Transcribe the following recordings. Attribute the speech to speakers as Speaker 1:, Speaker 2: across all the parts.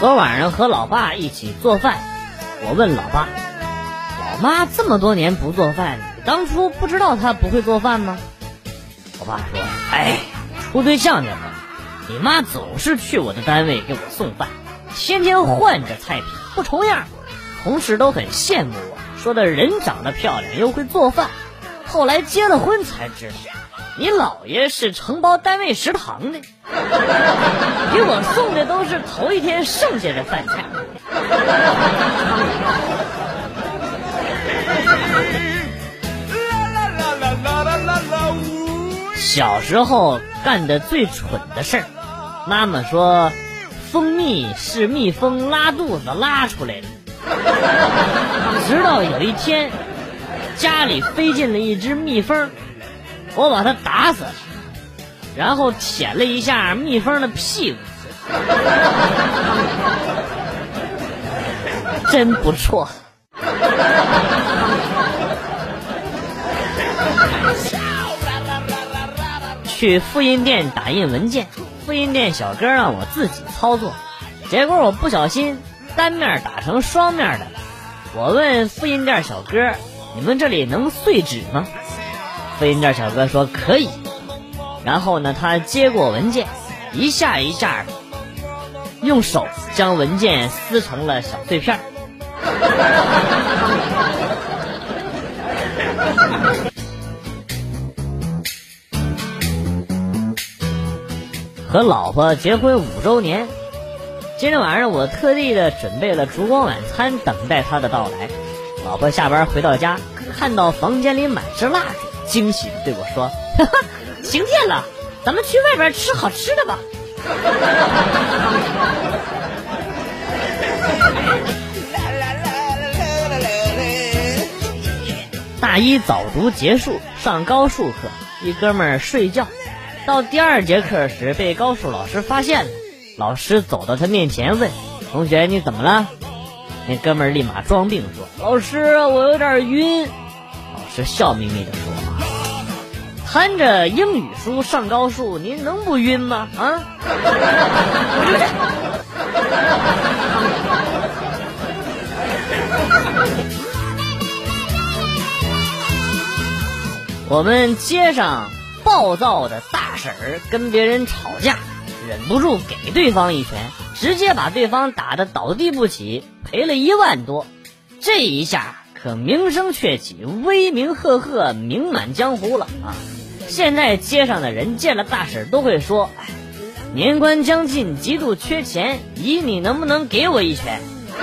Speaker 1: 昨晚上和老爸一起做饭，我问老爸：“老妈这么多年不做饭，你当初不知道她不会做饭吗？”我爸说：“哎，处对象那会儿，你妈总是去我的单位给我送饭，天天换着菜品，不重样，同事都很羡慕我，说的人长得漂亮又会做饭。后来结了婚才知道。”你姥爷是承包单位食堂的，给我送的都是头一天剩下的饭菜。小时候干的最蠢的事儿，妈妈说，蜂蜜是蜜蜂拉肚子拉出来的。直到有一天，家里飞进了一只蜜蜂。我把它打死了，然后舔了一下蜜蜂的屁股，真不错。去复印店打印文件，复印店小哥让我自己操作，结果我不小心单面打成双面的。我问复印店小哥：“你们这里能碎纸吗？”复印店小哥说可以，然后呢，他接过文件，一下一下用手将文件撕成了小碎片。和老婆结婚五周年，今天晚上我特地的准备了烛光晚餐，等待他的到来。老婆下班回到家，看到房间里满是蜡烛。惊喜的对我说：“哈哈，晴天了，咱们去外边吃好吃的吧。”大一早读结束，上高数课，一哥们儿睡觉，到第二节课时被高数老师发现了，老师走到他面前问：“同学，你怎么了？”那哥们儿立马装病说：“老师，我有点晕。”老师笑眯眯的说。看着英语书上高数，您能不晕吗？啊！我们街上暴躁的大婶儿跟别人吵架，忍不住给对方一拳，直接把对方打得倒地不起，赔了一万多。这一下可名声鹊起，威名赫赫，名满江湖了啊！现在街上的人见了大婶都会说：“年关将近，极度缺钱，姨你能不能给我一拳？”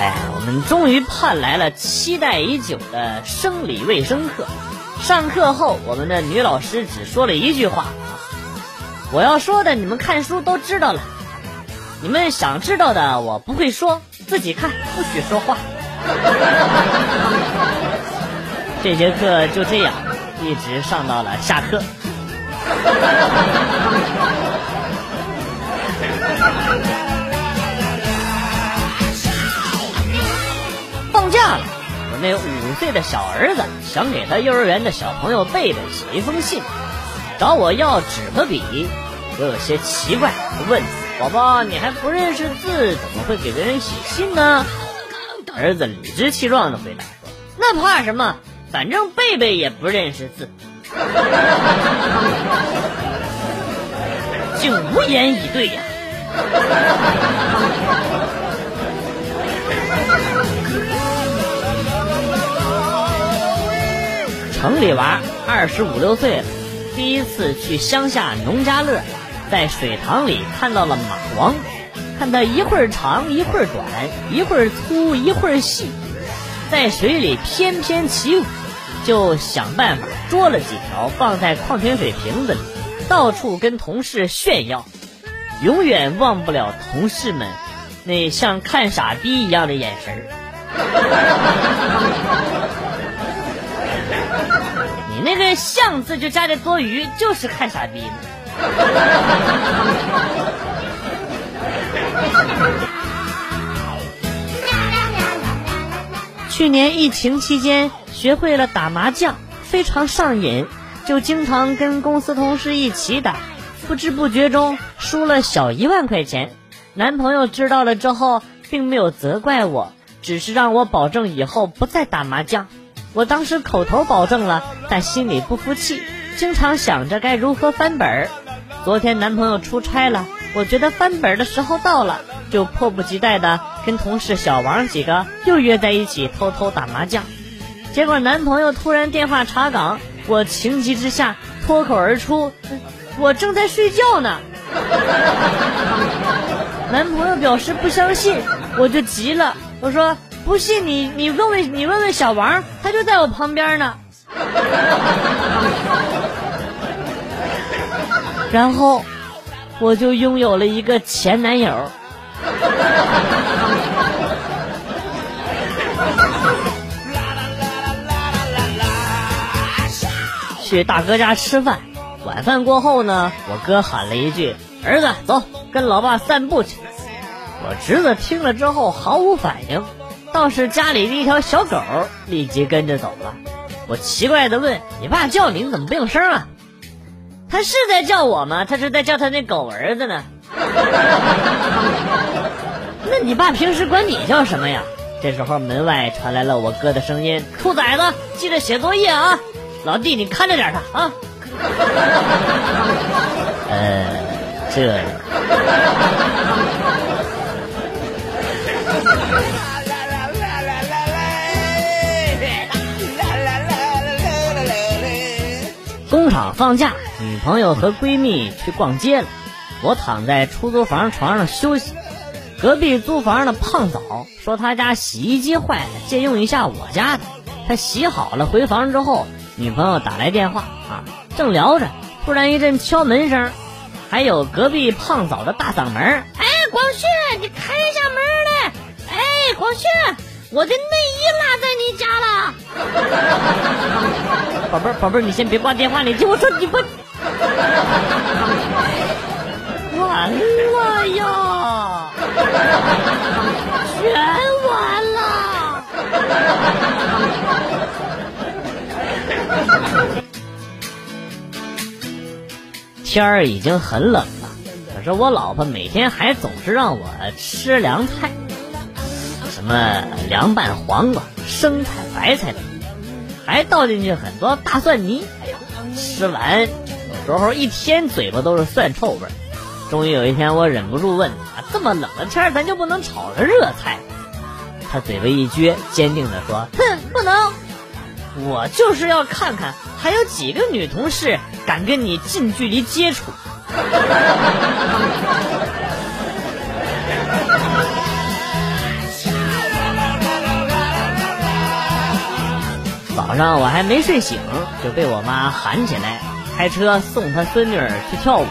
Speaker 1: 哎，我们终于盼来了期待已久的生理卫生课。上课后，我们的女老师只说了一句话：“我要说的，你们看书都知道了。”你们想知道的，我不会说，自己看，不许说话。这节课就这样，一直上到了下课。放假了，我那五岁的小儿子想给他幼儿园的小朋友贝贝写一封信，找我要纸和笔，我有些奇怪，问。宝宝，你还不认识字，怎么会给别人写信呢？儿子理直气壮的回答说：“那怕什么？反正贝贝也不认识字。”竟无言以对呀！城里娃二十五六岁了，第一次去乡下农家乐。在水塘里看到了马王，看它一会儿长一会儿短，一会儿粗一会儿细，在水里翩翩起舞，就想办法捉了几条放在矿泉水瓶子里，到处跟同事炫耀，永远忘不了同事们那像看傻逼一样的眼神儿。你那个“像”字就加的多余，就是看傻逼呢。去年疫情期间，学会了打麻将，非常上瘾，就经常跟公司同事一起打，不知不觉中输了小一万块钱。男朋友知道了之后，并没有责怪我，只是让我保证以后不再打麻将。我当时口头保证了，但心里不服气，经常想着该如何翻本儿。昨天男朋友出差了，我觉得翻本的时候到了，就迫不及待的跟同事小王几个又约在一起偷偷打麻将。结果男朋友突然电话查岗，我情急之下脱口而出：“我正在睡觉呢。”男朋友表示不相信，我就急了，我说：“不信你，你问问你问问小王，他就在我旁边呢。”然后我就拥有了一个前男友。去大哥家吃饭，晚饭过后呢，我哥喊了一句：“儿子，走，跟老爸散步去。”我侄子听了之后毫无反应，倒是家里的一条小狗立即跟着走了。我奇怪的问：“你爸叫你，你怎么不应声啊？”他是在叫我吗？他是在叫他那狗儿子呢。那你爸平时管你叫什么呀？这时候门外传来了我哥的声音：“兔崽子，记得写作业啊！老弟，你看着点他啊。”呃，这。工厂放假，女朋友和闺蜜去逛街了，我躺在出租房床上休息。隔壁租房的胖嫂说他家洗衣机坏了，借用一下我家的。他洗好了回房之后，女朋友打来电话啊，正聊着，突然一阵敲门声，还有隔壁胖嫂的大嗓门：“哎，广旭，你开一下门来！哎，广旭。”我的内衣落在你家了，宝贝儿，宝贝儿，你先别挂电话，你听我说，你不 完了呀，全完了。天儿已经很冷了，可是我老婆每天还总是让我吃凉菜。什么凉拌黄瓜、生菜、白菜的，还倒进去很多大蒜泥。哎呀，吃完时候一天嘴巴都是蒜臭味儿。终于有一天，我忍不住问：“啊，这么冷的天咱就不能炒个热菜？”他嘴巴一撅，坚定地说：“哼，不能！我就是要看看还有几个女同事敢跟你近距离接触。”早上我还没睡醒，就被我妈喊起来，开车送他孙女去跳舞。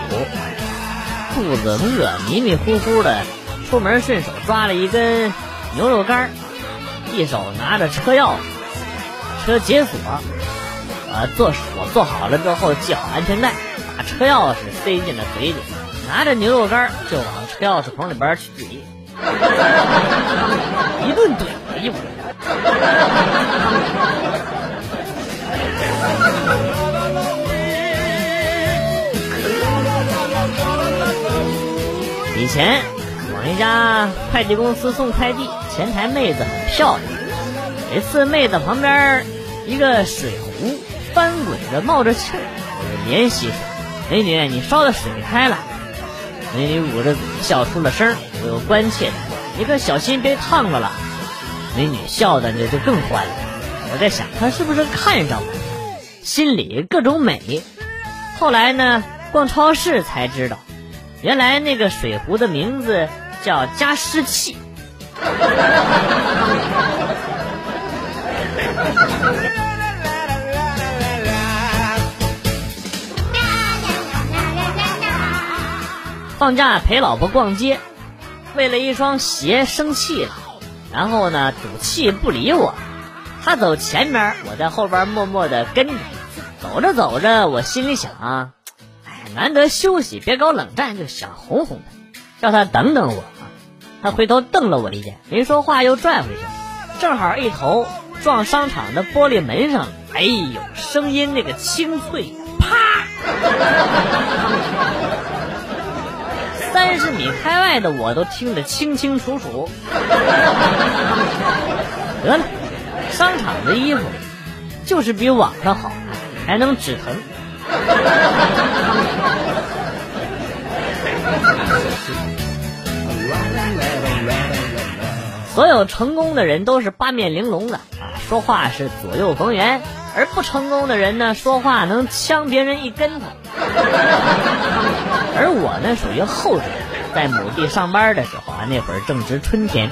Speaker 1: 肚子饿，迷迷糊糊的，出门顺手抓了一根牛肉干，一手拿着车钥匙，车解锁，呃，坐锁坐好了之后系好安全带，把车钥匙塞进了嘴里，拿着牛肉干就往车钥匙孔里边去怼，一顿怼，哎呦！前往一家快递公司送快递，前台妹子很漂亮。一次妹子旁边一个水壶翻滚着冒着气儿，我就联系说：“美女，你烧的水开了。”美女捂着嘴笑出了声我又关切的说：“你可小心别烫着了。”美女笑的就就更欢了。我在想她是不是看上我了？心里各种美，后来呢，逛超市才知道，原来那个水壶的名字叫加湿器。放假陪老婆逛街，为了一双鞋生气了，然后呢赌气不理我，他走前面，我在后边默默的跟着。走着走着，我心里想，啊，难得休息，别搞冷战，就想哄哄他，叫他等等我啊。他回头瞪了我一眼，没说话，又转回去，正好一头撞商场的玻璃门上。哎哎呦，声音那个清脆，啪！三十米开外的我都听得清清楚楚。得了，商场的衣服就是比网上好，还能止疼。所有成功的人都是八面玲珑的啊，说话是左右逢源；而不成功的人呢，说话能呛别人一跟头。而我呢，属于后者，在某地上班的时候啊，那会儿正值春天，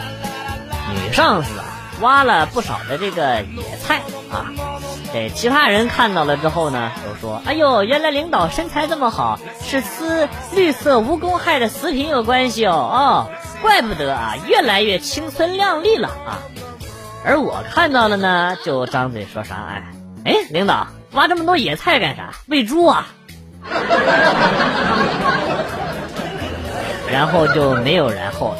Speaker 1: 女上司啊挖了不少的这个野菜啊，其他人看到了之后呢，都说：“哎呦，原来领导身材这么好，是吃绿色无公害的食品有关系哦哦。”怪不得啊，越来越青春靓丽了啊！而我看到了呢，就张嘴说啥哎哎，领导挖这么多野菜干啥？喂猪啊！然后就没有然后了。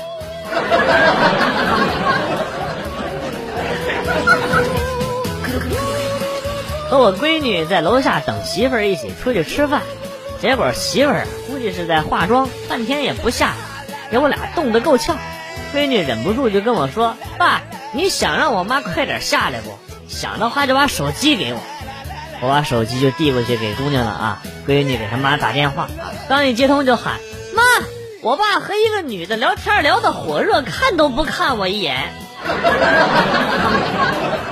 Speaker 1: 和我闺女在楼下等媳妇儿一起出去吃饭，结果媳妇儿估计是在化妆，半天也不下来。给我俩冻得够呛，闺女忍不住就跟我说：“爸，你想让我妈快点下来不？想的话就把手机给我。”我把手机就递过去给姑娘了啊。闺女给她妈打电话，刚一接通就喊：“妈，我爸和一个女的聊天聊得火热，看都不看我一眼。”